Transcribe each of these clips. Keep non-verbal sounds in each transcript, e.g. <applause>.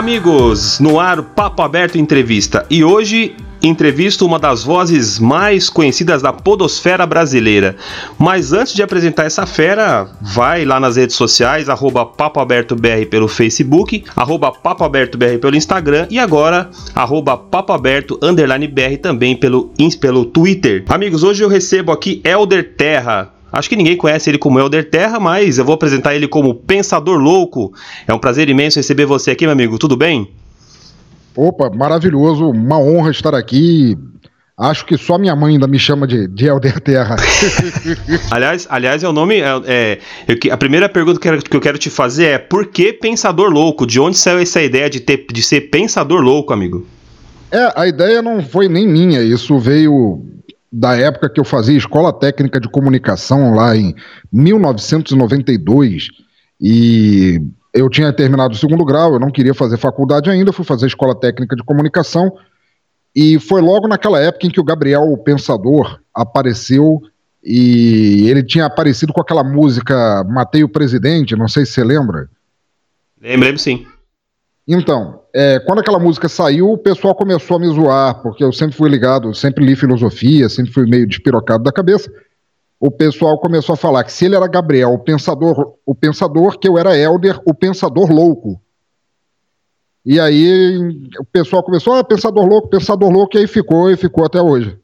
amigos! No ar, Papo Aberto Entrevista. E hoje entrevisto uma das vozes mais conhecidas da podosfera brasileira. Mas antes de apresentar essa fera, vai lá nas redes sociais, arroba BR pelo Facebook, arroba BR pelo Instagram e agora, arroba BR também pelo, pelo Twitter. Amigos, hoje eu recebo aqui Elder Terra. Acho que ninguém conhece ele como Elder Terra, mas eu vou apresentar ele como Pensador Louco. É um prazer imenso receber você aqui, meu amigo. Tudo bem? Opa, maravilhoso. Uma honra estar aqui. Acho que só minha mãe ainda me chama de, de Elder Terra. <laughs> aliás, aliás, é o nome. É, é, a primeira pergunta que eu, quero, que eu quero te fazer é: por que Pensador Louco? De onde saiu essa ideia de, ter, de ser Pensador Louco, amigo? É, a ideia não foi nem minha. Isso veio da época que eu fazia escola técnica de comunicação lá em 1992 e eu tinha terminado o segundo grau, eu não queria fazer faculdade ainda, fui fazer escola técnica de comunicação e foi logo naquela época em que o Gabriel o Pensador apareceu e ele tinha aparecido com aquela música Matei o Presidente, não sei se você lembra. Lembro, sim. Então, é, quando aquela música saiu, o pessoal começou a me zoar, porque eu sempre fui ligado, sempre li filosofia, sempre fui meio despirocado da cabeça. O pessoal começou a falar que se ele era Gabriel, o pensador, o pensador, que eu era Elder, o pensador louco. E aí o pessoal começou, ah, pensador louco, pensador louco, e aí ficou e ficou até hoje.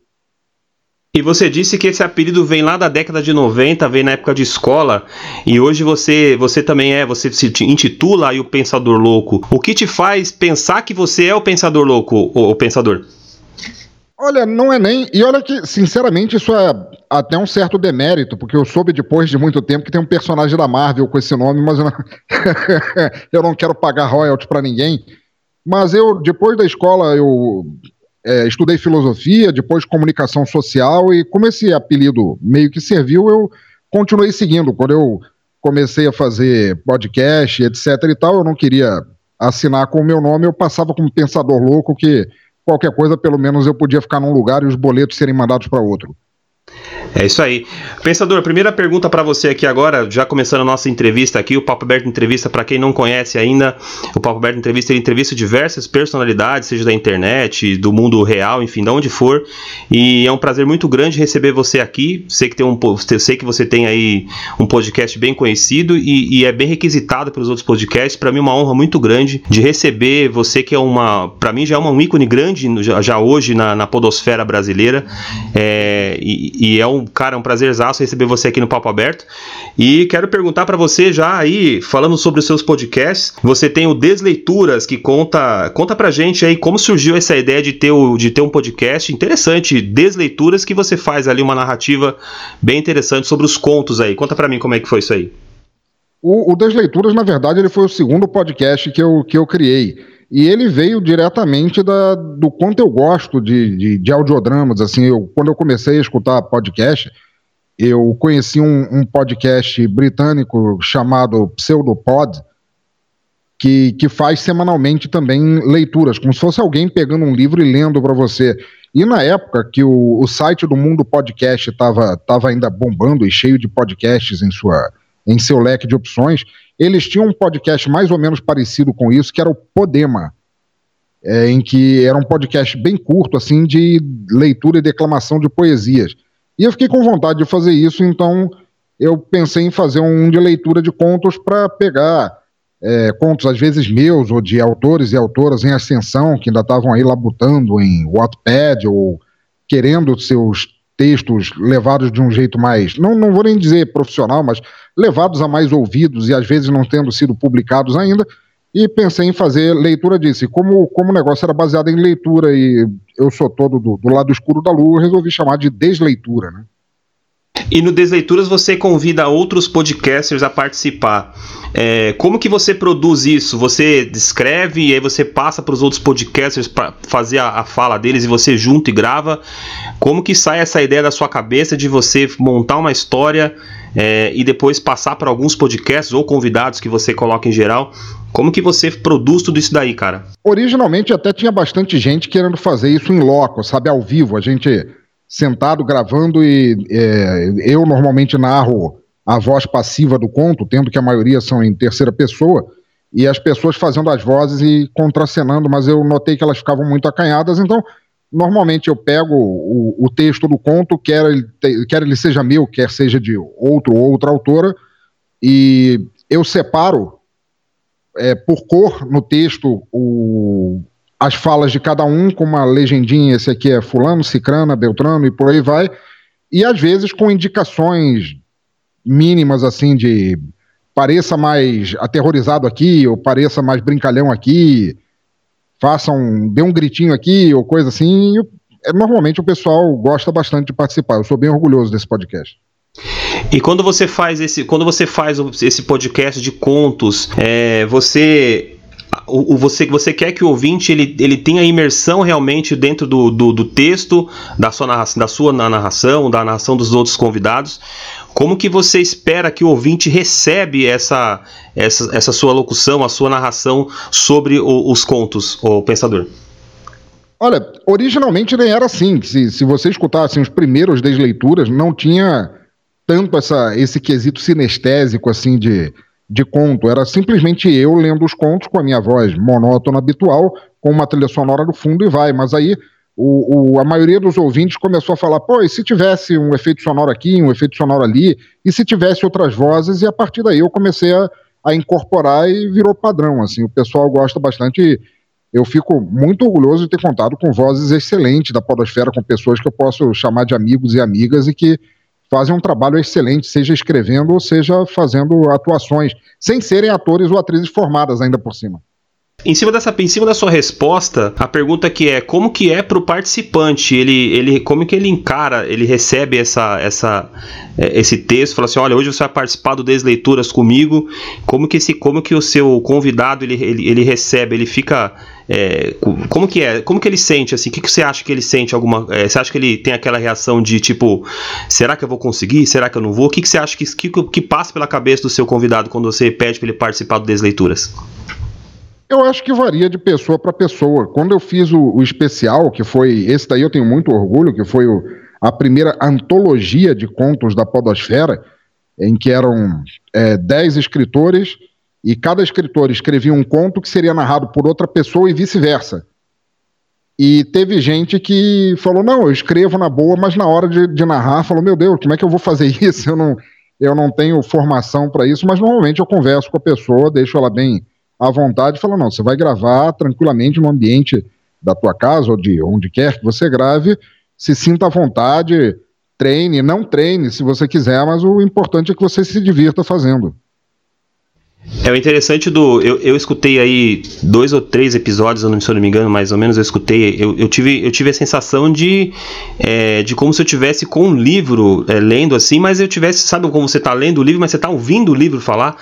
E você disse que esse apelido vem lá da década de 90, vem na época de escola, e hoje você você também é, você se intitula aí o Pensador Louco. O que te faz pensar que você é o Pensador Louco, o, Pensador? Olha, não é nem. E olha que, sinceramente, isso é até um certo demérito, porque eu soube depois de muito tempo que tem um personagem da Marvel com esse nome, mas eu não, <laughs> eu não quero pagar royalties para ninguém. Mas eu, depois da escola, eu é, estudei filosofia, depois comunicação social e como esse apelido meio que serviu, eu continuei seguindo. Quando eu comecei a fazer podcast, etc e tal, eu não queria assinar com o meu nome, eu passava como pensador louco que qualquer coisa, pelo menos eu podia ficar num lugar e os boletos serem mandados para outro. É isso aí. Pensador, primeira pergunta para você aqui agora, já começando a nossa entrevista aqui, o Papo Aberto Entrevista, para quem não conhece ainda, o Papo Aberto Entrevista ele entrevista diversas personalidades, seja da internet, do mundo real, enfim, de onde for. E é um prazer muito grande receber você aqui. Sei que tem um, sei que você tem aí um podcast bem conhecido e, e é bem requisitado pelos outros podcasts. Para mim, é uma honra muito grande de receber você que é uma, para mim já é um ícone grande já, já hoje na, na podosfera brasileira. É, e, e é um cara, um prazerzaço receber você aqui no Papo Aberto. E quero perguntar para você já aí, falando sobre os seus podcasts, você tem o Desleituras que conta, conta pra gente aí como surgiu essa ideia de ter, o, de ter um podcast interessante, Desleituras, que você faz ali uma narrativa bem interessante sobre os contos aí. Conta para mim como é que foi isso aí. O, o Desleituras, na verdade, ele foi o segundo podcast que eu, que eu criei e ele veio diretamente da, do quanto eu gosto de, de, de audiodramas. Assim, eu, quando eu comecei a escutar podcast, eu conheci um, um podcast britânico chamado Pseudopod, que, que faz semanalmente também leituras, como se fosse alguém pegando um livro e lendo para você. E na época que o, o site do Mundo Podcast estava tava ainda bombando e cheio de podcasts em, sua, em seu leque de opções, eles tinham um podcast mais ou menos parecido com isso, que era o Podema, é, em que era um podcast bem curto, assim, de leitura e declamação de poesias. E eu fiquei com vontade de fazer isso, então eu pensei em fazer um de leitura de contos para pegar é, contos, às vezes meus, ou de autores e autoras em ascensão, que ainda estavam aí labutando em Wattpad, ou querendo seus textos levados de um jeito mais, não, não vou nem dizer profissional, mas levados a mais ouvidos e às vezes não tendo sido publicados ainda, e pensei em fazer leitura disso. E como, como o negócio era baseado em leitura e eu sou todo do, do lado escuro da lua, resolvi chamar de desleitura, né? E no Desleituras você convida outros podcasters a participar. É, como que você produz isso? Você descreve e aí você passa para os outros podcasters para fazer a, a, fala deles e você junta e grava? Como que sai essa ideia da sua cabeça de você montar uma história é, e depois passar para alguns podcasts ou convidados que você coloca em geral? Como que você produz tudo isso daí, cara? Originalmente até tinha bastante gente querendo fazer isso em loco, sabe, ao vivo. A gente sentado gravando e é, eu normalmente narro a voz passiva do conto, tendo que a maioria são em terceira pessoa. e as pessoas fazendo as vozes e contracenando, mas eu notei que elas ficavam muito acanhadas, então normalmente eu pego o, o texto do conto, quer ele, quer ele seja meu, quer seja de outro ou outra autora, e eu separo é, por cor no texto o, as falas de cada um, com uma legendinha, esse aqui é fulano, cicrana, beltrano e por aí vai, e às vezes com indicações mínimas assim de pareça mais aterrorizado aqui, ou pareça mais brincalhão aqui, faça um, dê um gritinho aqui, ou coisa assim. é, normalmente o pessoal gosta bastante de participar. Eu sou bem orgulhoso desse podcast. E quando você faz esse, quando você faz esse podcast de contos, é, você o, o, você, você quer que o ouvinte ele, ele tenha imersão realmente dentro do, do, do texto, da sua, narração, da sua narração, da narração dos outros convidados. Como que você espera que o ouvinte recebe essa, essa, essa sua locução, a sua narração sobre o, os contos, o pensador? Olha, originalmente nem era assim. Se, se você escutasse os primeiros desleituras, não tinha tanto essa, esse quesito sinestésico assim de de conto. Era simplesmente eu lendo os contos com a minha voz monótona habitual, com uma trilha sonora no fundo e vai. Mas aí o, o, a maioria dos ouvintes começou a falar: pô, e se tivesse um efeito sonoro aqui, um efeito sonoro ali, e se tivesse outras vozes? E a partir daí eu comecei a, a incorporar e virou padrão. Assim, o pessoal gosta bastante. Eu fico muito orgulhoso de ter contado com vozes excelentes da Podosfera, com pessoas que eu posso chamar de amigos e amigas e que fazem um trabalho excelente, seja escrevendo ou seja fazendo atuações, sem serem atores ou atrizes formadas ainda por cima. Em cima dessa, em cima da sua resposta, a pergunta que é como que é para o participante, ele, ele, como que ele encara, ele recebe essa, essa, é, esse texto, fala assim, olha, hoje você vai participar do Desleituras comigo, como que esse, como que o seu convidado ele, ele, ele recebe, ele fica é, como que é? Como que ele sente assim? O que, que você acha que ele sente alguma? É, você acha que ele tem aquela reação de tipo, será que eu vou conseguir? Será que eu não vou? O que, que você acha que, que, que passa pela cabeça do seu convidado quando você pede para ele participar do Desleituras? Eu acho que varia de pessoa para pessoa. Quando eu fiz o, o, especial, que foi esse daí eu tenho muito orgulho, que foi o, a primeira antologia de contos da Podosfera, em que eram é, dez escritores e cada escritor escrevia um conto que seria narrado por outra pessoa e vice-versa. E teve gente que falou: não, eu escrevo na boa, mas na hora de, de narrar, falou: meu Deus, como é que eu vou fazer <laughs> isso? Eu não, eu não tenho formação para isso, mas normalmente eu converso com a pessoa, deixo ela bem à vontade e falo: não, você vai gravar tranquilamente no ambiente da tua casa ou de onde quer que você grave, se sinta à vontade, treine, não treine se você quiser, mas o importante é que você se divirta fazendo. É o interessante do. Eu, eu escutei aí dois ou três episódios, se eu não me engano, mais ou menos, eu escutei. Eu, eu, tive, eu tive a sensação de. É, de como se eu tivesse com um livro é, lendo assim, mas eu tivesse. Sabe como você está lendo o livro, mas você está ouvindo o livro falar?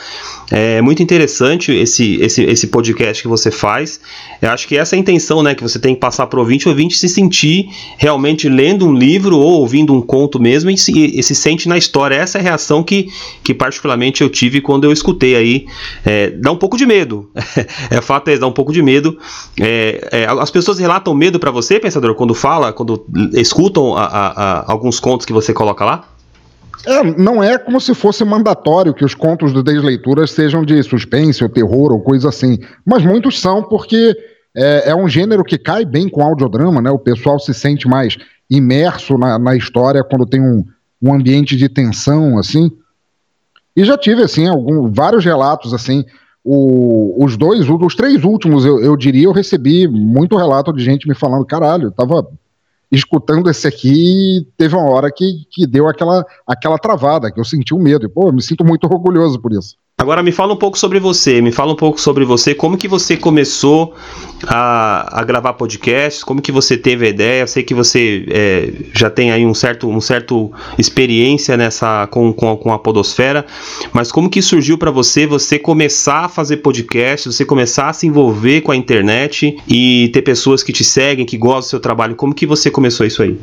É muito interessante esse, esse, esse podcast que você faz. Eu acho que essa é a intenção né, que você tem que passar para o ouvinte, o ouvinte se sentir realmente lendo um livro ou ouvindo um conto mesmo e se, e se sente na história. Essa é a reação que, que particularmente eu tive quando eu escutei aí é, dá um pouco de medo. <laughs> é fato é dá um pouco de medo. É, é, as pessoas relatam medo para você, pensador, quando fala, quando escutam a, a, a, alguns contos que você coloca lá? É, não é como se fosse mandatório que os contos do Desleituras sejam de suspense ou terror ou coisa assim. Mas muitos são porque é, é, um gênero que cai bem com audiodrama, né? O pessoal se sente mais imerso na, na história quando tem um, um ambiente de tensão, assim. E já tive, assim, algum, vários relatos, assim. O, os dois, os três últimos, eu, eu diria, eu recebi muito relato de gente me falando: caralho, eu tava escutando esse aqui teve uma hora que, que deu aquela, aquela travada, que eu senti um medo. E, pô, eu me sinto muito orgulhoso por isso. Agora me fala um pouco sobre você, me fala um pouco sobre você, como que você começou a, a gravar podcasts, como que você teve a ideia, eu sei que você é, já tem aí um certo, um certo experiência nessa com, com, com a podosfera, mas como que surgiu para você você começar a fazer podcast, você começar a se envolver com a internet e ter pessoas que te seguem, que gostam do seu trabalho, como que você começou isso aí?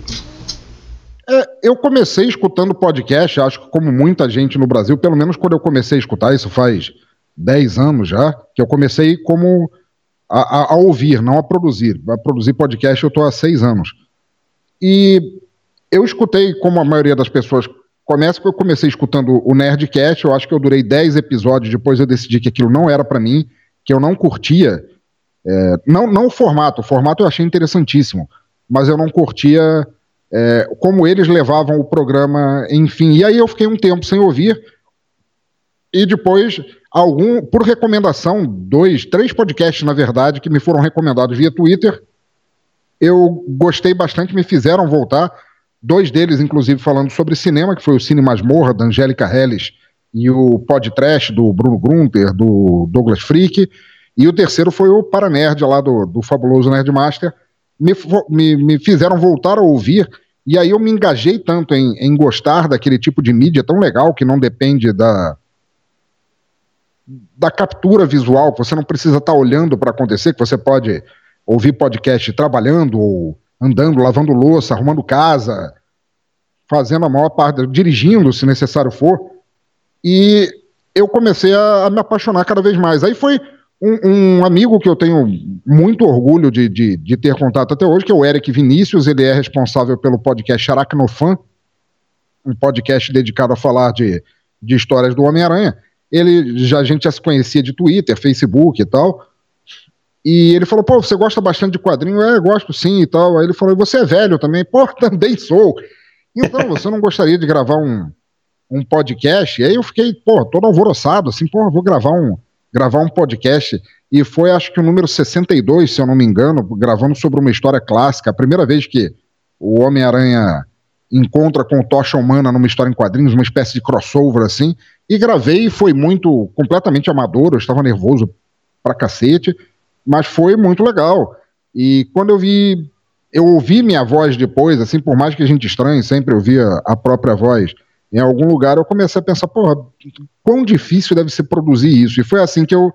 É, eu comecei escutando podcast, acho que como muita gente no Brasil, pelo menos quando eu comecei a escutar, isso faz 10 anos já, que eu comecei como a, a, a ouvir, não a produzir. A produzir podcast eu estou há seis anos. E eu escutei, como a maioria das pessoas começa, eu comecei escutando o Nerdcast, eu acho que eu durei 10 episódios, depois eu decidi que aquilo não era para mim, que eu não curtia, é, não, não o formato, o formato eu achei interessantíssimo, mas eu não curtia é, como eles levavam o programa, enfim. E aí eu fiquei um tempo sem ouvir, e depois, algum, por recomendação, dois, três podcasts, na verdade, que me foram recomendados via Twitter, eu gostei bastante, me fizeram voltar. Dois deles, inclusive, falando sobre cinema, que foi o Cine Masmorra, da Angélica Helles, e o Podcast do Bruno Grunter, do Douglas Freak. E o terceiro foi o Paranerd, lá do, do fabuloso Nerdmaster. Me, me, me fizeram voltar a ouvir, e aí eu me engajei tanto em, em gostar daquele tipo de mídia tão legal, que não depende da, da captura visual, você não precisa estar olhando para acontecer, que você pode ouvir podcast trabalhando ou andando, lavando louça, arrumando casa, fazendo a maior parte, dirigindo, se necessário for. E eu comecei a, a me apaixonar cada vez mais. Aí foi um, um, amigo que eu tenho muito orgulho de, de, de, ter contato até hoje, que é o Eric Vinícius, ele é responsável pelo podcast Aracnofan, um podcast dedicado a falar de, de histórias do Homem-Aranha. Ele já a gente já se conhecia de Twitter, Facebook e tal. E ele falou, pô, você gosta bastante de quadrinho? É, gosto sim e tal. Aí ele falou, você é velho também? Pô, <laughs> também sou. Então, você não gostaria de gravar um, um podcast? E aí eu fiquei, pô, todo alvoroçado, assim, pô, vou gravar um, gravar um podcast. E foi, acho que o número 62, se eu não me engano, gravando sobre uma história clássica. A primeira vez que o Homem-Aranha encontra com o Tocha Humana numa história em quadrinhos, uma espécie de crossover assim. E gravei, foi muito, completamente amador, eu estava nervoso pra cacete mas foi muito legal. E quando eu vi, eu ouvi minha voz depois, assim, por mais que a gente estranhe, sempre ouvia a própria voz em algum lugar, eu comecei a pensar, porra, quão difícil deve ser produzir isso. E foi assim que eu,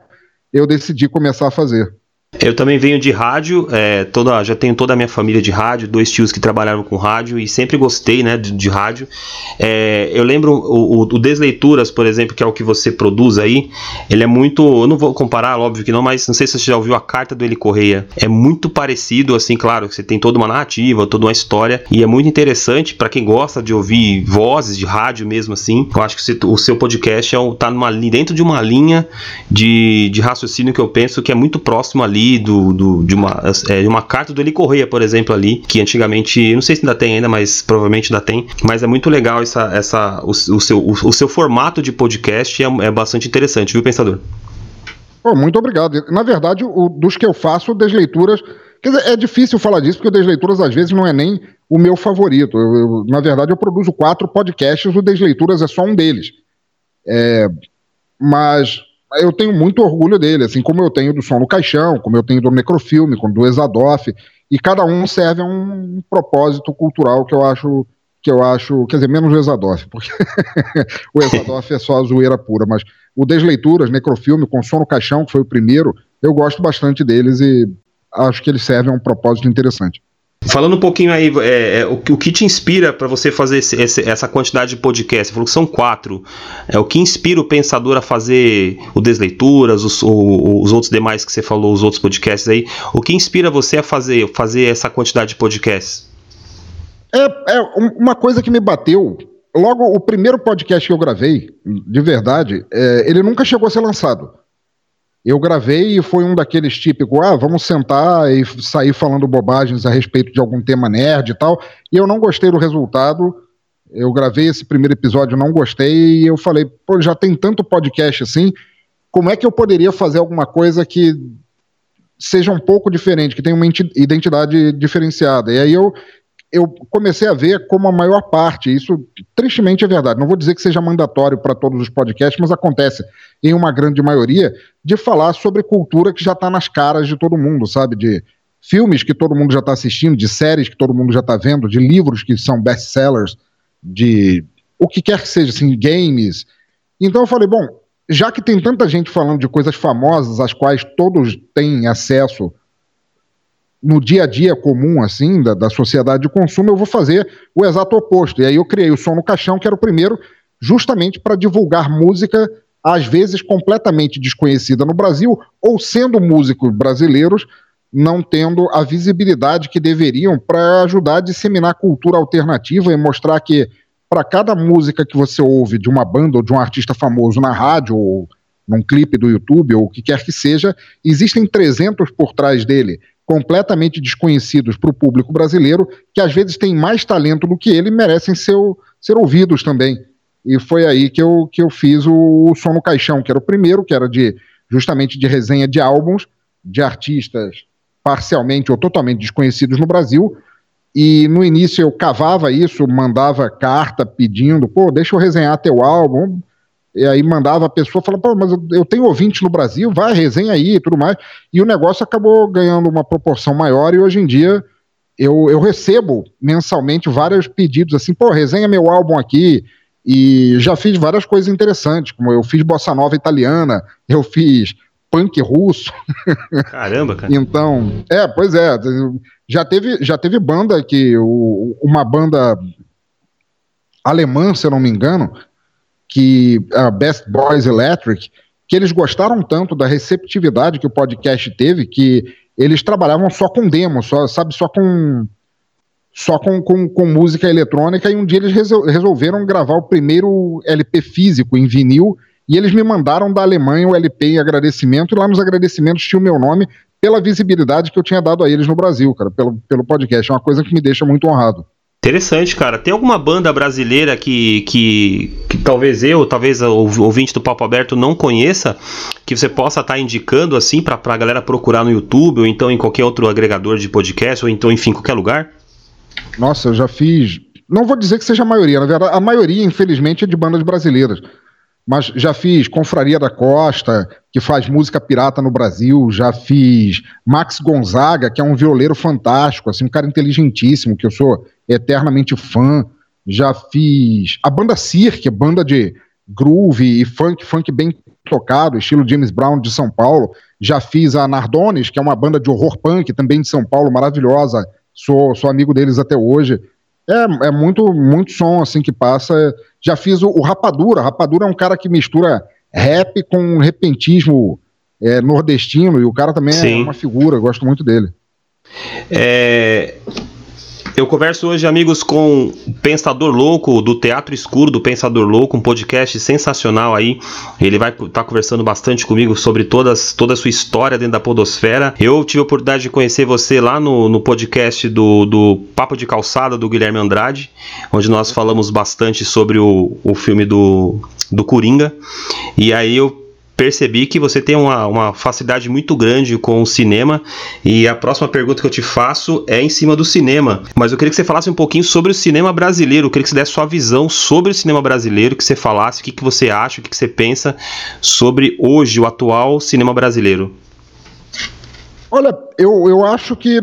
eu decidi começar a fazer. Eu também venho de rádio, é, toda, já tenho toda a minha família de rádio, dois tios que trabalharam com rádio e sempre gostei né, de, de rádio. É, eu lembro o, o, Desleituras, por exemplo, que é o que você produz aí, ele é muito. Eu não vou comparar, óbvio que não, mas não sei se você já ouviu a carta do Eli Correia. É muito parecido, assim, claro, você tem toda uma narrativa, toda uma história, e é muito interessante para quem gosta de ouvir vozes de rádio mesmo assim. Eu acho que você, o seu podcast é, tá dentro de uma linha de, de raciocínio que eu penso que é muito próximo ali do, do de, uma, é, de uma carta do Eli Correia, por exemplo, ali, que antigamente, não sei se ainda tem ainda, mas provavelmente ainda tem, mas é muito legal essa, essa, o, o seu, o, o, seu formato de podcast é, é bastante interessante, viu, Pensador? Muito obrigado. Na verdade, o, dos que eu faço, desleituras. Quer dizer, é difícil falar disso, porque o Desleituras às vezes não é nem o meu favorito. Eu, eu, na verdade, eu produzo quatro podcasts, o Desleituras é só um deles. É, mas eu tenho muito orgulho dele, assim como eu tenho do Som no Caixão, como eu tenho do Necrofilme, como do Exadoff, e cada um serve a um propósito cultural que eu acho que eu acho, quer dizer, menos o Exadoff, porque <laughs> o Exadoff é só a zoeira pura, mas o Desleituras, Necrofilme, com Som no Caixão, que foi o primeiro, eu gosto bastante deles e acho que eles servem a um propósito interessante. Falando um pouquinho aí, é, é, o, o, que te inspira para você fazer esse, esse, essa quantidade de podcasts? Você falou que são quatro. É, o que inspira o pensador a fazer o Desleituras, os, o, os outros demais que você falou, os outros podcasts aí? O que inspira você a fazer, fazer essa quantidade de podcasts? É, é uma coisa que me bateu. Logo, o primeiro podcast que eu gravei, de verdade, é, ele nunca chegou a ser lançado. Eu gravei e foi um daqueles típicos, ah, vamos sentar e sair falando bobagens a respeito de algum tema nerd e tal. E eu não gostei do resultado. Eu gravei esse primeiro episódio, não gostei, e eu falei, pô, já tem tanto podcast assim, como é que eu poderia fazer alguma coisa que seja um pouco diferente, que tenha uma identidade diferenciada? E aí eu eu comecei a ver como a maior parte, isso tristemente é verdade, não vou dizer que seja mandatório para todos os podcasts, mas acontece em uma grande maioria, de falar sobre cultura que já está nas caras de todo mundo, sabe? De filmes que todo mundo já está assistindo, de séries que todo mundo já está vendo, de livros que são best-sellers, de o que quer que seja, assim, games. Então eu falei, bom, já que tem tanta gente falando de coisas famosas, às quais todos têm acesso no dia a dia comum, assim, da, da sociedade de consumo, eu vou fazer o exato oposto. E aí eu criei o Som no Caixão, que era o primeiro, justamente para divulgar música, às vezes completamente desconhecida no Brasil, ou sendo músicos brasileiros, não tendo a visibilidade que deveriam para ajudar a disseminar cultura alternativa e mostrar que para cada música que você ouve de uma banda ou de um artista famoso na rádio ou num clipe do YouTube ou o que quer que seja, existem 300 por trás dele, completamente desconhecidos para o público brasileiro, que às vezes têm mais talento do que ele merecem ser, ser ouvidos também. E foi aí que eu, que eu fiz o, o Som no Caixão, que era o primeiro, que era de justamente de resenha de álbuns de artistas parcialmente ou totalmente desconhecidos no Brasil. E no início eu cavava isso, mandava carta pedindo, pô, deixa eu resenhar teu álbum, e aí mandava a pessoa falando, pô, mas eu tenho ouvinte no Brasil, vai, resenha aí e tudo mais. E o negócio acabou ganhando uma proporção maior e hoje em dia eu, eu recebo mensalmente vários pedidos assim, pô, resenha meu álbum aqui. E já fiz várias coisas interessantes, como eu fiz bossa nova italiana, eu fiz punk russo. <laughs> Caramba, cara. então, é, pois é, já teve, já teve banda que o, uma banda alemã, se eu não me engano, que a Best Boys Electric, que eles gostaram tanto da receptividade que o podcast teve que eles trabalhavam só com demo, só, sabe, só com só com, com, com música eletrônica e um dia eles resolveram gravar o primeiro LP físico em vinil e eles me mandaram da Alemanha o LP em agradecimento e lá nos agradecimentos tinha o meu nome pela visibilidade que eu tinha dado a eles no Brasil, cara, pelo, pelo podcast. É uma coisa que me deixa muito honrado. Interessante, cara. Tem alguma banda brasileira que, que, que talvez eu, talvez o ouvinte do Papo Aberto não conheça, que você possa estar tá indicando assim para a galera procurar no YouTube ou então em qualquer outro agregador de podcast ou então enfim qualquer lugar? Nossa, eu já fiz. Não vou dizer que seja a maioria, na verdade, a maioria, infelizmente, é de bandas brasileiras mas já fiz Confraria da Costa, que faz música pirata no Brasil, já fiz Max Gonzaga, que é um violeiro fantástico, assim, um cara inteligentíssimo, que eu sou eternamente fã. Já fiz a banda Cirque, banda de groove e funk, funk bem tocado, estilo James Brown de São Paulo. Já fiz a Nardones, que é uma banda de horror punk, também de São Paulo, maravilhosa. Sou, sou amigo deles até hoje. É, é muito, muito som assim que passa. Já fiz o, o Rapadura. Rapadura é um cara que mistura rap com repentismo é, nordestino e o cara também é Sim. é uma figura. Gosto muito dele. É, eu converso hoje, amigos, com Pensador Louco, do Teatro Escuro do Pensador Louco, um podcast sensacional aí. Ele vai estar tá conversando bastante comigo sobre todas, toda a sua história dentro da Podosfera. Eu tive a oportunidade de conhecer você lá no, no podcast do, do Papo de Calçada, do Guilherme Andrade, onde nós falamos bastante sobre o, o filme do, do Coringa. E aí eu percebi que você tem uma, uma facilidade muito grande com o cinema e a próxima pergunta que eu te faço é em cima do cinema. Mas eu queria que você falasse um pouquinho sobre o cinema brasileiro, eu queria que você desse sua visão sobre o cinema brasileiro, que você falasse o que, que você acha, o que, que você pensa sobre hoje, o atual cinema brasileiro. Olha, eu, eu acho que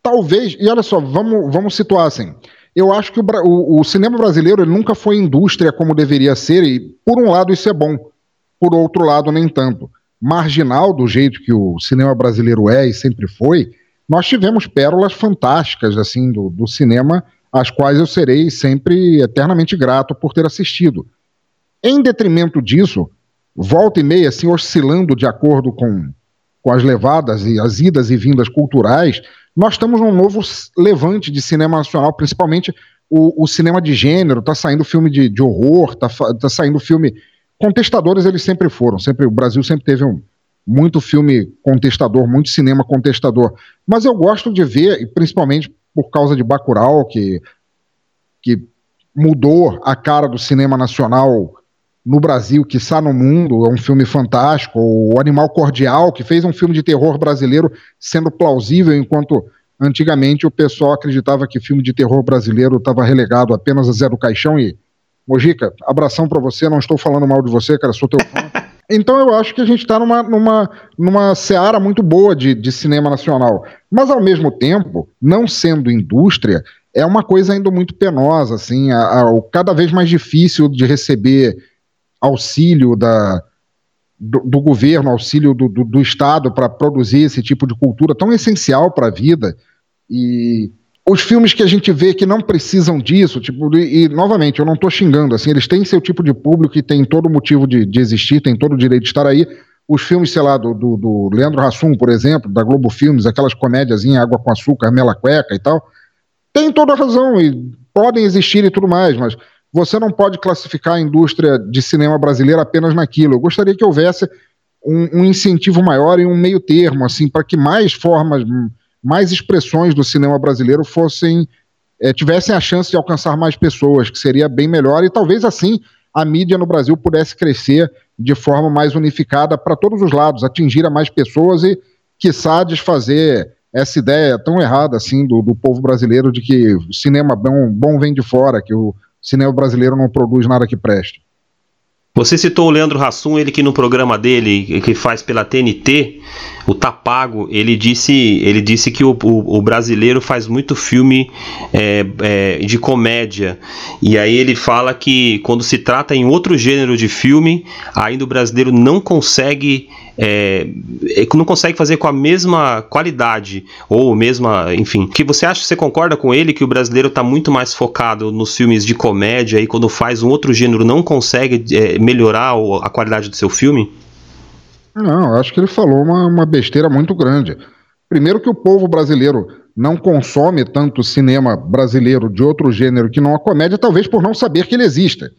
talvez, e olha só, vamos, vamos situar assim. Eu acho que o, o, o cinema brasileiro nunca foi indústria como deveria ser, e por um lado isso é bom por outro lado, nem tanto. Marginal, do jeito que o cinema brasileiro é e sempre foi, nós tivemos pérolas fantásticas assim do, do cinema, às quais eu serei sempre eternamente grato por ter assistido. Em detrimento disso, volta e meia, assim, oscilando de acordo com, com as levadas e as idas e vindas culturais, nós estamos num novo levante de cinema nacional, principalmente o, o cinema de gênero, está saindo filme de, de horror, está tá saindo filme contestadores eles sempre foram, sempre o Brasil sempre teve um muito filme contestador, muito cinema contestador. Mas eu gosto de ver, principalmente por causa de Bacurau, que que mudou a cara do cinema nacional no Brasil, que está no mundo, é um filme fantástico. O Animal Cordial, que fez um filme de terror brasileiro sendo plausível, enquanto antigamente o pessoal acreditava que filme de terror brasileiro estava relegado apenas a Zé do Caixão e Mojica, abração para você, não estou falando mal de você, cara, sou teu fã. <laughs> Então eu acho que a gente está numa, numa, numa seara muito boa de, de cinema nacional. Mas ao mesmo tempo, não sendo indústria, é uma coisa ainda muito penosa, assim, a, a, cada vez mais difícil de receber auxílio da, do, do governo, auxílio do, do, do Estado para produzir esse tipo de cultura tão essencial para a vida. E os filmes que a gente vê que não precisam disso, tipo, e, e novamente, eu não estou xingando, assim, eles têm seu tipo de público e têm todo motivo de, de existir, têm todo o direito de estar aí. Os filmes, sei lá, do, do, do Leandro Hassum, por exemplo, da Globo Filmes, aquelas comédias em água com açúcar, mela cueca e tal, tem toda a razão e podem existir e tudo mais, mas você não pode classificar a indústria de cinema brasileira apenas naquilo. Eu gostaria que houvesse um, um incentivo maior e um meio termo, assim, para que mais formas, mais expressões do cinema brasileiro fossem é, tivessem a chance de alcançar mais pessoas, que seria bem melhor, e talvez assim a mídia no Brasil pudesse crescer de forma mais unificada para todos os lados, atingir a mais pessoas e, quiçá, desfazer essa ideia tão errada assim do, do povo brasileiro de que o cinema bom, bom vem de fora, que o cinema brasileiro não produz nada que preste. Você citou o Leandro Hassum, ele que no programa dele, que faz pela TNT, o Tapago, ele disse, ele disse que o, o, o brasileiro faz muito filme é, é, de comédia. E aí ele fala que quando se trata em outro gênero de filme, ainda o brasileiro não consegue é, é, não consegue fazer com a mesma qualidade ou mesma, enfim. Que você acha, você concorda com ele que o brasileiro está muito mais focado nos filmes de comédia e quando faz um outro gênero não consegue é, melhorar a qualidade do seu filme? Não, acho que ele falou uma, uma besteira muito grande. Primeiro que o povo brasileiro não consome tanto cinema brasileiro de outro gênero que não a comédia, talvez por não saber que ele exista.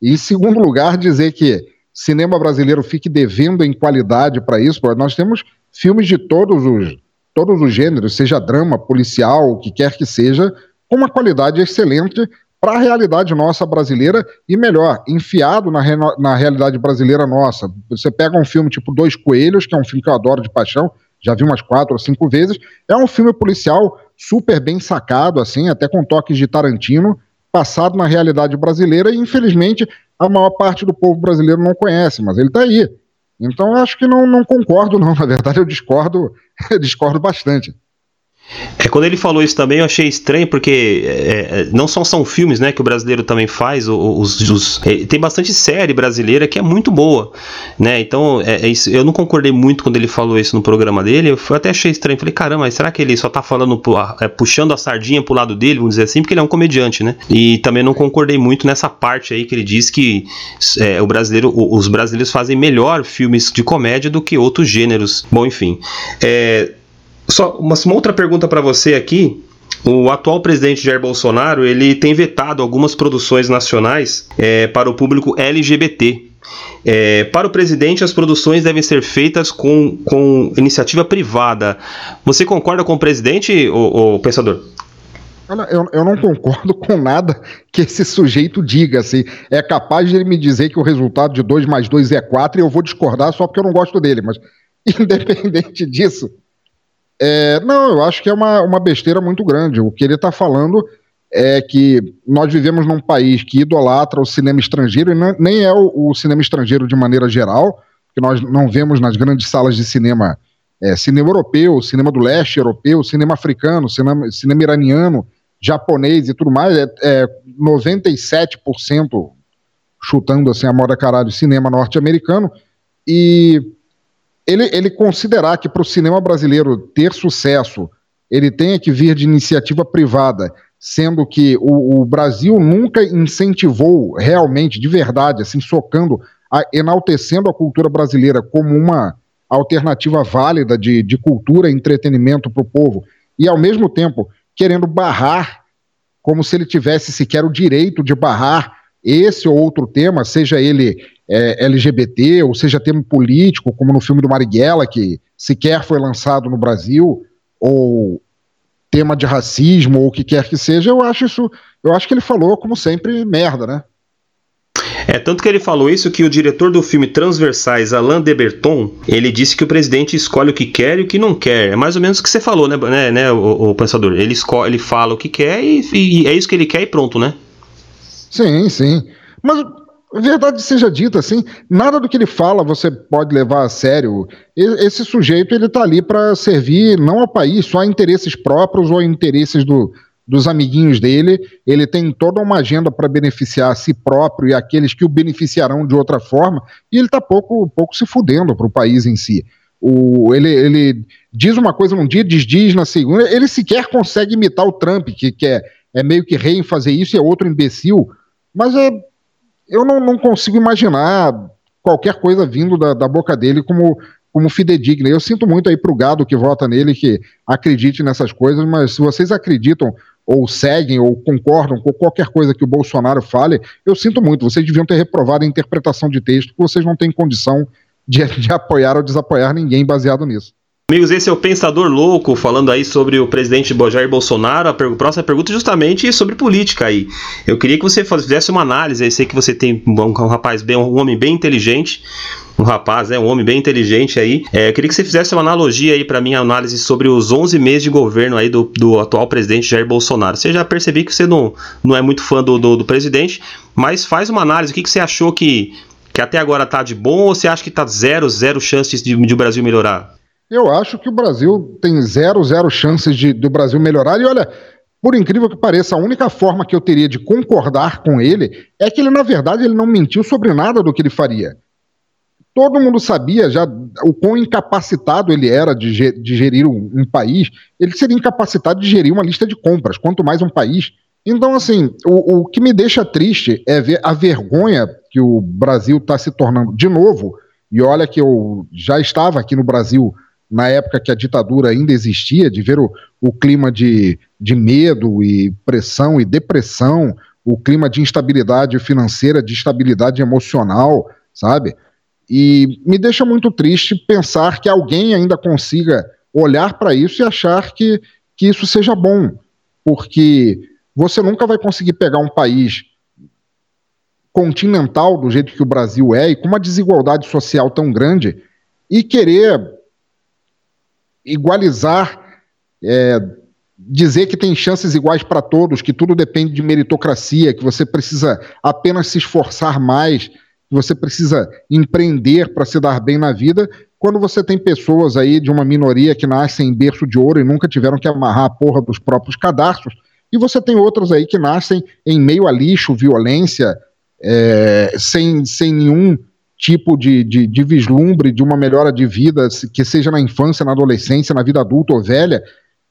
E em segundo lugar, dizer que cinema brasileiro fique devendo em qualidade para isso, nós temos filmes de todos os, todos os gêneros, seja drama, policial, o que quer que seja, com uma qualidade excelente para a realidade nossa brasileira e melhor, enfiado na, na realidade brasileira nossa. Você pega um filme tipo Dois Coelhos, que é um filme que eu adoro de paixão, já vi umas quatro ou cinco vezes, é um filme policial super bem sacado, assim, até com toques de Tarantino, passado na realidade brasileira e infelizmente a maior parte do povo brasileiro não conhece, mas ele está aí. Então eu acho que não, não concordo, não. <laughs> Na verdade, eu discordo, <laughs> eu discordo bastante. É, quando ele falou isso também, eu achei estranho, porque é, é, não só são filmes né, que o brasileiro também faz, os, os é, tem bastante série brasileira que é muito boa. Né? Então, é, é isso, eu não concordei muito quando ele falou isso no programa dele, eu até achei estranho. Falei, caramba, será que ele só tá falando, puxando a sardinha pro lado dele, vamos dizer assim, porque ele é um comediante, né? E também não concordei muito nessa parte aí que ele diz que o brasileiro, os brasileiros fazem melhor filmes de comédia do que outros gêneros. Bom, enfim. É, só uma, uma outra pergunta para você aqui. O atual presidente Jair Bolsonaro ele tem vetado algumas produções nacionais é, para o público LGBT. É, para o presidente, as produções devem ser feitas com, com iniciativa privada. Você concorda com o presidente, o, pensador? Eu, eu, não concordo <laughs> com nada que esse sujeito diga. Assim, é capaz de ele me dizer que o resultado de 2 mais 2 é 4 e eu vou discordar só porque eu não gosto dele. Mas, <laughs> independente disso, é, não, eu acho que é uma, uma besteira muito grande. O que ele está falando é que nós vivemos num país que idolatra o cinema estrangeiro, e não, nem é o, o, cinema estrangeiro de maneira geral, que nós não vemos nas grandes salas de cinema é, cinema europeu, cinema do leste europeu, cinema africano, cinema, cinema iraniano, japonês e tudo mais, é, é 97% chutando assim a moda caralho, cinema norte-americano, e ele, ele considerar que para o cinema brasileiro ter sucesso, ele tenha que vir de iniciativa privada, sendo que o, o Brasil nunca incentivou realmente, de verdade, assim, socando, a, enaltecendo a cultura brasileira como uma alternativa válida de, de cultura e entretenimento para o povo, e ao mesmo tempo querendo barrar, como se ele tivesse sequer o direito de barrar esse ou outro tema, seja ele é, LGBT, ou seja termo político, como no filme do Marighella, que sequer foi lançado no Brasil, ou tema de racismo, ou o que quer que seja, eu acho isso, eu acho que ele falou, como sempre, merda, né? É, tanto que ele falou isso que o diretor do filme Transversais, Alain de Berton, ele disse que o presidente escolhe o que quer e o que não quer. É mais ou menos o que você falou, né, né, né o, o pensador? Ele, escolhe, ele fala o que quer e, e é isso que ele quer e pronto, né? Sim, sim. Mas verdade seja dita, assim, nada do que ele fala você pode levar a sério. Esse sujeito ele está ali para servir não ao país, só a interesses próprios ou a interesses do, dos amiguinhos dele. Ele tem toda uma agenda para beneficiar a si próprio e aqueles que o beneficiarão de outra forma. E ele está pouco, pouco se fudendo para o país em si. O, ele, ele diz uma coisa num dia, desdiz na segunda. Ele sequer consegue imitar o Trump, que, que é, é meio que rei em fazer isso e é outro imbecil. Mas é, eu não, não consigo imaginar qualquer coisa vindo da, da boca dele como, como fidedigna. Eu sinto muito aí pro gado que vota nele que acredite nessas coisas, mas se vocês acreditam ou seguem ou concordam com qualquer coisa que o Bolsonaro fale, eu sinto muito. Vocês deviam ter reprovado a interpretação de texto, porque vocês não têm condição de, <laughs> de apoiar ou desapoiar ninguém baseado nisso. Amigos, esse é o Pensador Louco, falando aí sobre o presidente Jair Bolsonaro. A próxima pergunta é justamente sobre política aí. Eu queria que você fizesse uma análise, eu sei que você tem um, rapaz bem, um homem bem inteligente, um rapaz, né, um homem bem inteligente aí. É, eu queria que você fizesse uma analogia aí para mim, análise sobre os 11 meses de governo aí do, do atual presidente Jair Bolsonaro. Você já percebi que você não, não é muito fã do, do, do presidente, mas faz uma análise. O que, que você achou que, que até agora tá de bom ou você acha que tá zero, zero chances de, de o Brasil melhorar? Eu acho que o Brasil tem zero, zero chances de, do Brasil melhorar. E olha, por incrível que pareça, a única forma que eu teria de concordar com ele é que ele, na verdade, ele não mentiu sobre nada do que ele faria. Todo mundo sabia já o quão incapacitado ele era de, gerir um, um, país. Ele seria incapacitado de gerir uma lista de compras, quanto mais um país. Então, assim, o, o que me deixa triste é ver a vergonha que o Brasil está se tornando de novo. E olha que eu já estava aqui no Brasil na época que a ditadura ainda existia, de ver o, o clima de, de medo e pressão e depressão, o clima de instabilidade financeira, de instabilidade emocional, sabe? E me deixa muito triste pensar que alguém ainda consiga olhar para isso e achar que, que isso seja bom, porque você nunca vai conseguir pegar um país continental do jeito que o Brasil é e com uma desigualdade social tão grande e querer igualizar, é, dizer que tem chances iguais para todos, que tudo depende de meritocracia, que você precisa apenas se esforçar mais, que você precisa empreender para se dar bem na vida, quando você tem pessoas aí de uma minoria que nascem em berço de ouro e nunca tiveram que amarrar a porra dos próprios cadastros, e você tem outros aí que nascem em meio a lixo, violência, é, sem, sem nenhum tipo de, de, de, vislumbre de uma melhora de vida, que seja na infância, na adolescência, na vida adulta ou velha,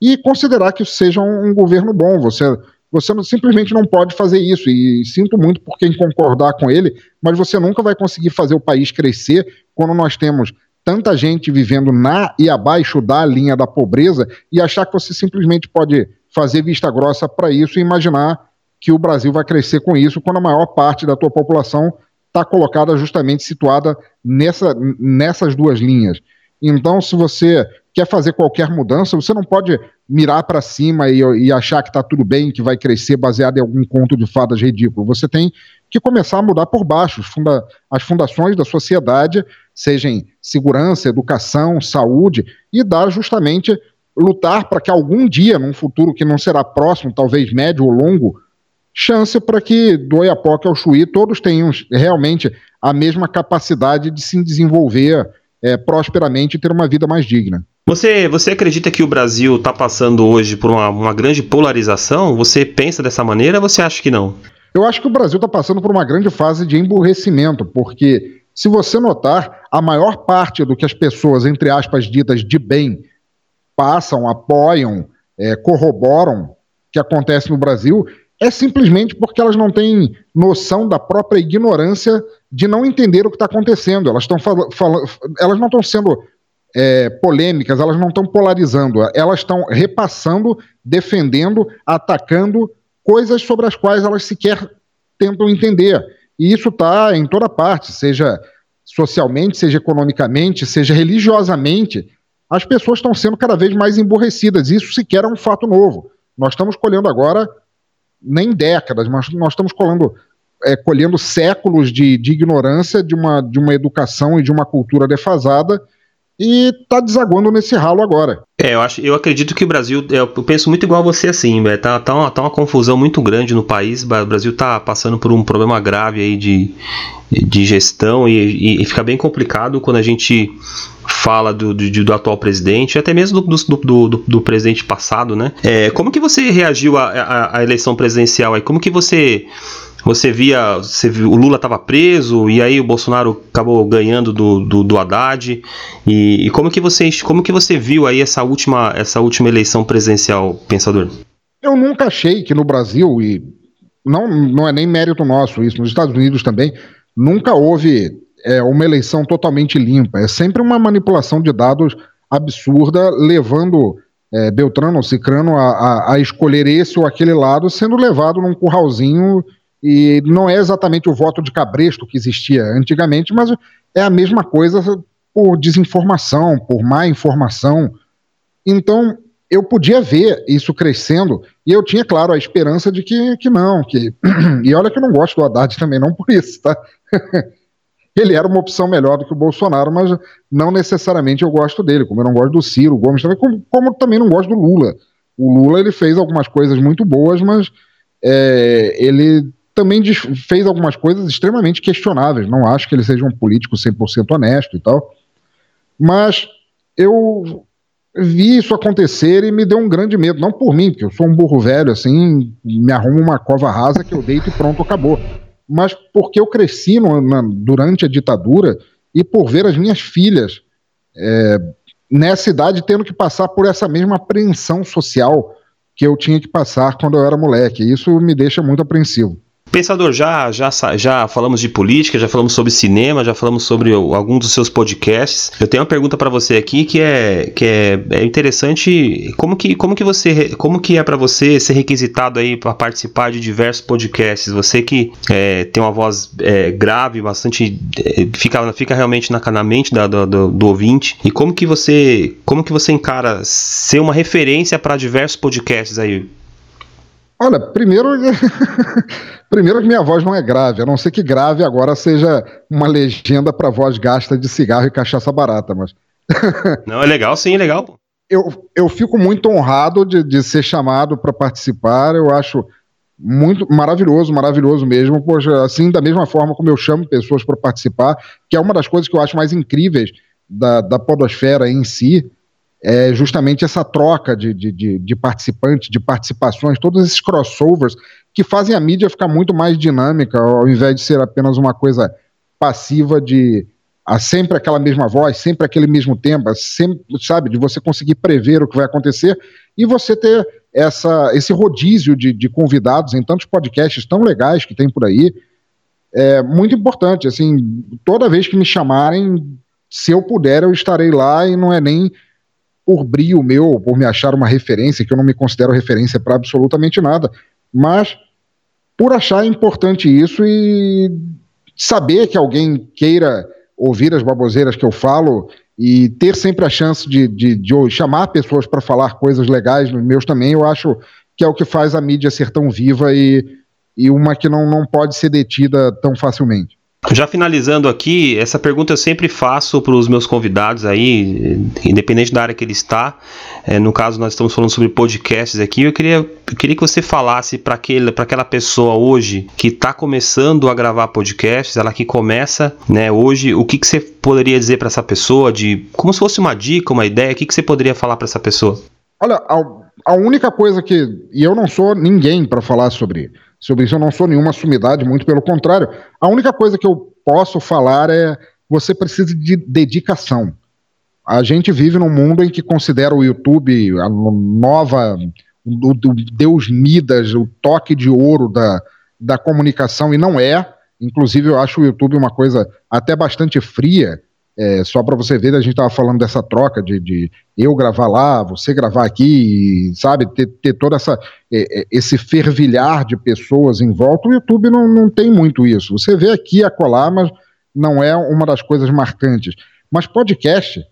e considerar que isso seja um, um governo bom. Você, você simplesmente não pode fazer isso, e sinto muito por quem concordar com ele, mas você nunca vai conseguir fazer o país crescer quando nós temos tanta gente vivendo na e abaixo da linha da pobreza e achar que você simplesmente pode fazer vista grossa para isso e imaginar que o Brasil vai crescer com isso, quando a maior parte da tua população está colocada justamente situada nessa, nessas duas linhas. Então, se você quer fazer qualquer mudança, você não pode mirar para cima e, e, achar que está tudo bem, que vai crescer baseado em algum conto de fadas ridículo. Você tem que começar a mudar por baixo funda as fundações da sociedade, sejam segurança, educação, saúde, e dar justamente lutar para que algum dia, num futuro que não será próximo, talvez médio ou longo, chance para que do Oiapoque ao Chuí todos tenham realmente a mesma capacidade de se desenvolver é, prosperamente e ter uma vida mais digna. Você, você acredita que o Brasil está passando hoje por uma, uma grande polarização? Você pensa dessa maneira ou você acha que não? Eu acho que o Brasil está passando por uma grande fase de emburrecimento, porque se você notar, a maior parte do que as pessoas, entre aspas, ditas de bem, passam, apoiam, é, corroboram que acontece no Brasil, é simplesmente porque elas não têm noção da própria ignorância de não entender o que está acontecendo. Elas, estão elas não estão sendo é, polêmicas, elas não estão polarizando, elas estão repassando, defendendo, atacando coisas sobre as quais elas sequer tentam entender. E isso está em toda parte, seja socialmente, seja economicamente, seja religiosamente. As pessoas estão sendo cada vez mais emburrecidas. Isso sequer é um fato novo. Nós estamos colhendo agora nem décadas, mas nós estamos colhendo, é, colhendo séculos de, de ignorância de uma, de uma educação e de uma cultura defasada e está desaguando nesse ralo agora. É, eu, acho, eu acredito que o Brasil, eu penso muito igual a você assim, tá, tá, uma, tá uma confusão muito grande no país, o Brasil está passando por um problema grave aí de, de gestão e, e, e fica bem complicado quando a gente fala do, do, do, atual presidente, até mesmo do, do, do, do presidente passado, né? É, como que você reagiu à, à, eleição presidencial aí? Como que você você via, você viu, o Lula estava preso e aí o Bolsonaro acabou ganhando do, do, do Haddad e, e, como que você como que você viu aí essa última essa última eleição presidencial, pensador? Eu nunca achei que no Brasil e não não é nem mérito nosso isso nos Estados Unidos também nunca houve é, uma eleição totalmente limpa. É sempre uma manipulação de dados absurda, levando é, Beltrano ou Cicrano a, a, a, escolher esse ou aquele lado, sendo levado num curralzinho e não é exatamente o voto de cabresto que existia antigamente, mas é a mesma coisa por desinformação, por má informação. Então, eu podia ver isso crescendo e eu tinha, claro, a esperança de que, que não. Que... <clears throat> E olha que eu não gosto do Haddad também, não por isso, tá? <laughs> ele era uma opção melhor do que o Bolsonaro, mas não necessariamente eu gosto dele, como eu não gosto do Ciro Gomes também, como, como também não gosto do Lula. O Lula ele fez algumas coisas muito boas, mas é, ele também fez algumas coisas extremamente questionáveis. Não acho que ele seja um político 100% honesto e tal. Mas eu vi isso acontecer e me deu um grande medo. Não por mim, porque eu sou um burro velho, assim, me arrumo uma cova rasa que eu deito e pronto, acabou mas porque eu cresci no, na, durante a ditadura e por ver as minhas filhas é, nessa idade tendo que passar por essa mesma apreensão social que eu tinha que passar quando eu era moleque. Isso me deixa muito apreensivo. Pensador, já, já, já falamos de política, já falamos sobre cinema, já falamos sobre alguns dos seus podcasts. Eu tenho uma pergunta para você aqui que é que é, é, interessante. Como que, como que você como que é para você ser requisitado aí para participar de diversos podcasts? Você que é, tem uma voz é, grave, bastante é, fica, fica realmente na, na mente da, do, do, do, ouvinte. E como que você como que você encara ser uma referência para diversos podcasts aí? Olha, primeiro, primeiro que minha voz não é grave, a não ser que grave agora seja uma legenda para voz gasta de cigarro e cachaça barata, mas. <laughs> não, é legal, sim, é legal. Eu, eu fico muito honrado de, de ser chamado para participar, eu acho muito maravilhoso, maravilhoso mesmo, poxa, assim, da mesma forma como eu chamo pessoas para participar, que é uma das coisas que eu acho mais incríveis da, da podosfera em si, é justamente essa troca de, de, de, de, participantes, de participações, todos esses crossovers que fazem a mídia ficar muito mais dinâmica, ao invés de ser apenas uma coisa passiva de a sempre aquela mesma voz, sempre aquele mesmo tempo, sempre, sabe, de você conseguir prever o que vai acontecer e você ter essa, esse rodízio de, de convidados em tantos podcasts tão legais que tem por aí, é muito importante, assim, toda vez que me chamarem, se eu puder, eu estarei lá e não é nem por brio meu, por me achar uma referência, que eu não me considero referência para absolutamente nada, mas por achar importante isso e saber que alguém queira ouvir as baboseiras que eu falo e ter sempre a chance de, de, de chamar pessoas para falar coisas legais nos meus também, eu acho que é o que faz a mídia ser tão viva e, e uma que não, não pode ser detida tão facilmente. Já finalizando aqui, essa pergunta eu sempre faço para os meus convidados aí, independente da área que ele está. É, no caso, nós estamos falando sobre podcasts aqui. Eu queria, eu queria que você falasse para aquela pessoa hoje que está começando a gravar podcasts, ela que começa né, hoje, o que, que você poderia dizer para essa pessoa, de como se fosse uma dica, uma ideia, o que, que você poderia falar para essa pessoa? Olha, a, a única coisa que. E eu não sou ninguém para falar sobre Sobre isso eu não sou nenhuma sumidade, muito pelo contrário. A única coisa que eu posso falar é você precisa de dedicação. A gente vive num mundo em que considera o YouTube a nova, o, o Deus Midas, o toque de ouro da, da comunicação, e não é. Inclusive, eu acho o YouTube uma coisa até bastante fria. É, só para você ver, a gente estava falando dessa troca de, de, eu gravar lá, você gravar aqui, sabe, ter, ter todo essa, é, é, esse fervilhar de pessoas em volta. O YouTube não, não tem muito isso. Você vê aqui a colar, mas não é uma das coisas marcantes. Mas podcast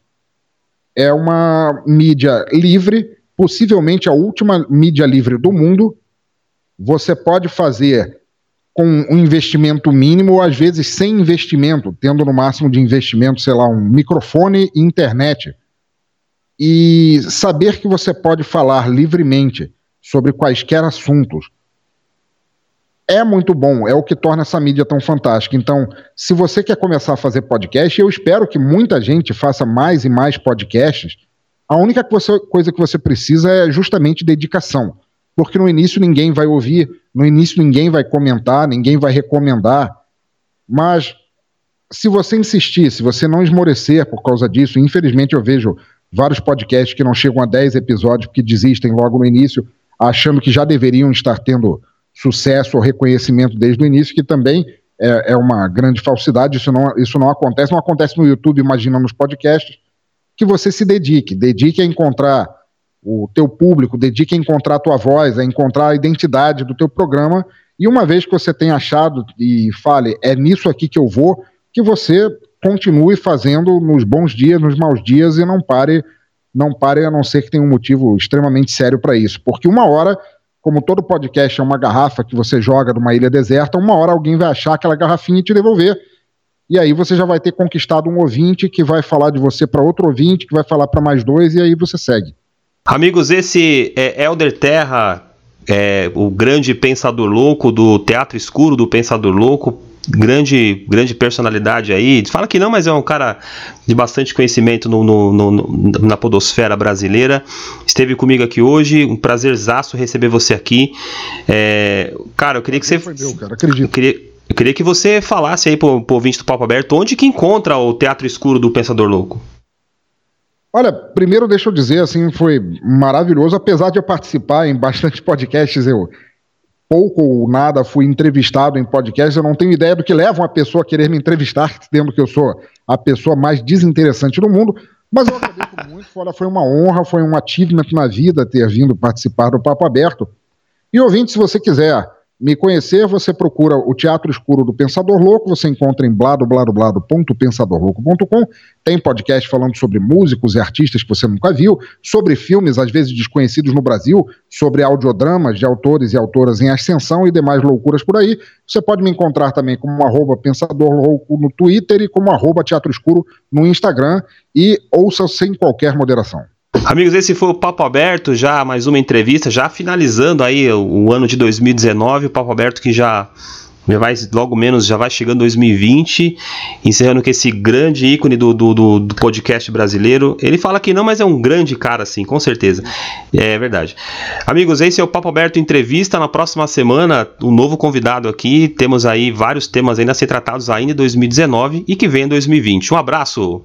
é uma mídia livre, possivelmente a última mídia livre do mundo. Você pode fazer com um investimento mínimo, ou às vezes sem investimento, tendo no máximo de investimento, sei lá, um microfone e internet. E saber que você pode falar livremente sobre quaisquer assuntos é muito bom, é o que torna essa mídia tão fantástica. Então, se você quer começar a fazer podcast, eu espero que muita gente faça mais e mais podcasts. A única coisa que você precisa é justamente dedicação porque no início ninguém vai ouvir, no início ninguém vai comentar, ninguém vai recomendar. Mas se você insistir, se você não esmorecer por causa disso, infelizmente eu vejo vários podcasts que não chegam a 10 episódios porque desistem logo no início, achando que já deveriam estar tendo sucesso ou reconhecimento desde o início, que também é, é uma grande falsidade, isso não, isso não acontece, não acontece no YouTube, imagina nos podcasts, que você se dedique, dedique a encontrar o teu público, dedique a encontrar a tua voz, a encontrar a identidade do teu programa. E uma vez que você tenha achado e fale, é nisso aqui que eu vou, que você continue fazendo nos bons dias, nos maus dias e não pare, não pare a não ser que tenha um motivo extremamente sério para isso. Porque uma hora, como todo podcast é uma garrafa que você joga numa ilha deserta, uma hora alguém vai achar aquela garrafinha e te devolver. E aí você já vai ter conquistado um ouvinte que vai falar de você para outro ouvinte, que vai falar para mais dois, e aí você segue. Amigos, esse é Elder Terra, é, o grande pensador louco do Teatro Escuro do Pensador Louco, grande grande personalidade aí. Fala que não, mas é um cara de bastante conhecimento no, no, no, na podosfera brasileira. Esteve comigo aqui hoje, um prazerzaço receber você aqui. É, cara, eu queria que você. Foi meu, cara, acredito. Eu queria, eu queria que você falasse aí pro, pro ouvinte do Papo Aberto onde que encontra o Teatro Escuro do Pensador Louco. Olha, primeiro deixa eu dizer, assim, foi maravilhoso, apesar de eu participar em bastante <laughs> podcasts, eu pouco ou nada fui entrevistado em podcasts, eu não tenho ideia do que leva uma pessoa a querer me entrevistar, <laughs> tendo que eu sou a pessoa mais desinteressante do mundo, mas eu agradeço <laughs> muito, olha, foi uma honra, foi um achievement na vida ter vindo participar do Papo Aberto. E ouvinte, se você quiser me conhecer, você procura o Teatro Escuro do Pensador Louco, você encontra em bladobladoblado.pensadorlouco.com. Tem podcast falando sobre músicos e artistas que você nunca viu, sobre filmes às vezes desconhecidos no Brasil, sobre audiodramas de autores e autoras em ascensão e demais loucuras por aí. Você pode me encontrar também como arroba Pensador Louco no Twitter e como arroba Teatro Escuro no Instagram e ouça sem qualquer moderação. Amigos, esse foi o Papo Aberto, já mais uma entrevista, já finalizando aí o, o ano de 2019, o Papo Aberto que já já vai, logo menos já vai chegando 2020, encerrando com esse grande ícone do, do, do, podcast brasileiro. Ele fala que não, mas é um grande cara, sim, com certeza. É verdade. Amigos, esse é o Papo Aberto Entrevista. Na próxima semana, um novo convidado aqui. Temos aí vários temas ainda a ser tratados ainda em 2019 e que vem em 2020. Um abraço!